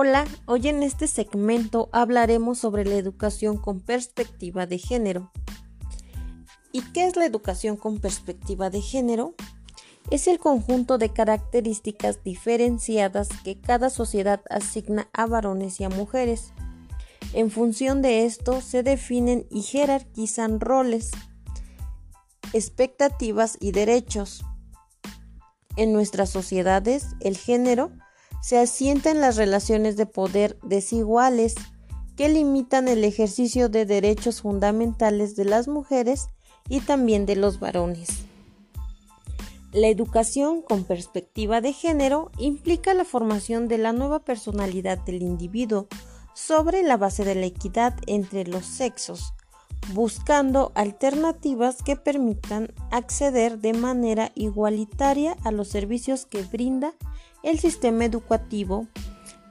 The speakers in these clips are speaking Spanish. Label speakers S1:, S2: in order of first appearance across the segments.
S1: Hola, hoy en este segmento hablaremos sobre la educación con perspectiva de género. ¿Y qué es la educación con perspectiva de género? Es el conjunto de características diferenciadas que cada sociedad asigna a varones y a mujeres. En función de esto se definen y jerarquizan roles, expectativas y derechos. En nuestras sociedades, el género se asientan las relaciones de poder desiguales que limitan el ejercicio de derechos fundamentales de las mujeres y también de los varones. La educación con perspectiva de género implica la formación de la nueva personalidad del individuo sobre la base de la equidad entre los sexos, buscando alternativas que permitan acceder de manera igualitaria a los servicios que brinda el sistema educativo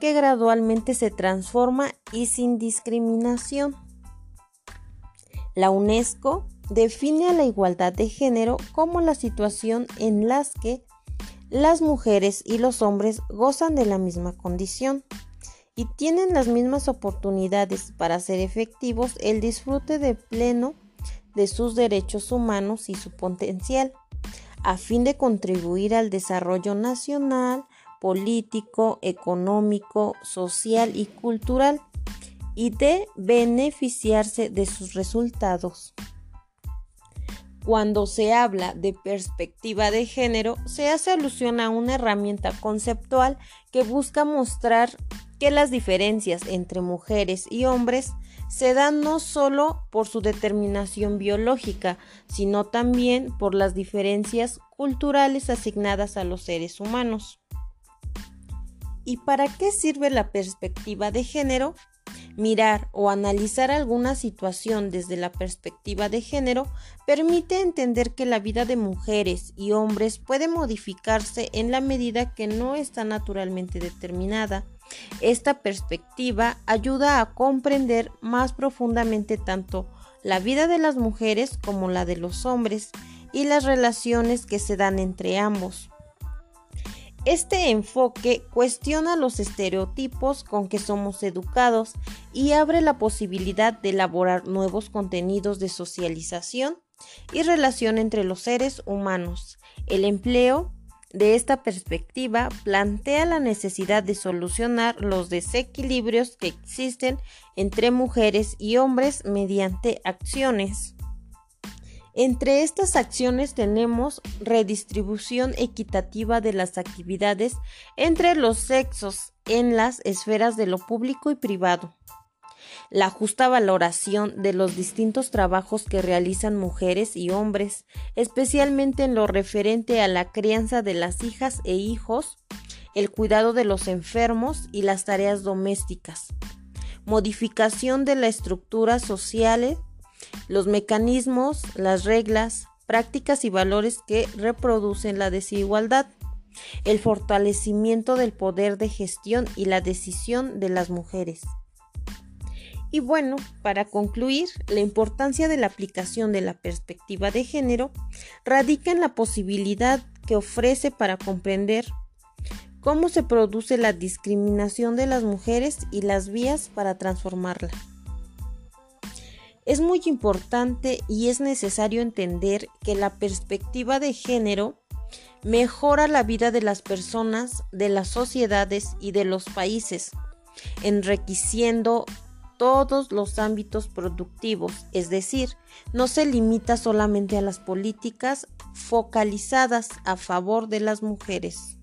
S1: que gradualmente se transforma y sin discriminación. La UNESCO define a la igualdad de género como la situación en la que las mujeres y los hombres gozan de la misma condición y tienen las mismas oportunidades para hacer efectivos el disfrute de pleno de sus derechos humanos y su potencial, a fin de contribuir al desarrollo nacional, político, económico, social y cultural y de beneficiarse de sus resultados. Cuando se habla de perspectiva de género, se hace alusión a una herramienta conceptual que busca mostrar que las diferencias entre mujeres y hombres se dan no solo por su determinación biológica, sino también por las diferencias culturales asignadas a los seres humanos. ¿Y para qué sirve la perspectiva de género? Mirar o analizar alguna situación desde la perspectiva de género permite entender que la vida de mujeres y hombres puede modificarse en la medida que no está naturalmente determinada. Esta perspectiva ayuda a comprender más profundamente tanto la vida de las mujeres como la de los hombres y las relaciones que se dan entre ambos. Este enfoque cuestiona los estereotipos con que somos educados y abre la posibilidad de elaborar nuevos contenidos de socialización y relación entre los seres humanos. El empleo de esta perspectiva plantea la necesidad de solucionar los desequilibrios que existen entre mujeres y hombres mediante acciones entre estas acciones tenemos redistribución equitativa de las actividades entre los sexos en las esferas de lo público y privado, la justa valoración de los distintos trabajos que realizan mujeres y hombres, especialmente en lo referente a la crianza de las hijas e hijos, el cuidado de los enfermos y las tareas domésticas, modificación de la estructura social los mecanismos, las reglas, prácticas y valores que reproducen la desigualdad, el fortalecimiento del poder de gestión y la decisión de las mujeres. Y bueno, para concluir, la importancia de la aplicación de la perspectiva de género radica en la posibilidad que ofrece para comprender cómo se produce la discriminación de las mujeres y las vías para transformarla. Es muy importante y es necesario entender que la perspectiva de género mejora la vida de las personas, de las sociedades y de los países, enriqueciendo todos los ámbitos productivos, es decir, no se limita solamente a las políticas focalizadas a favor de las mujeres.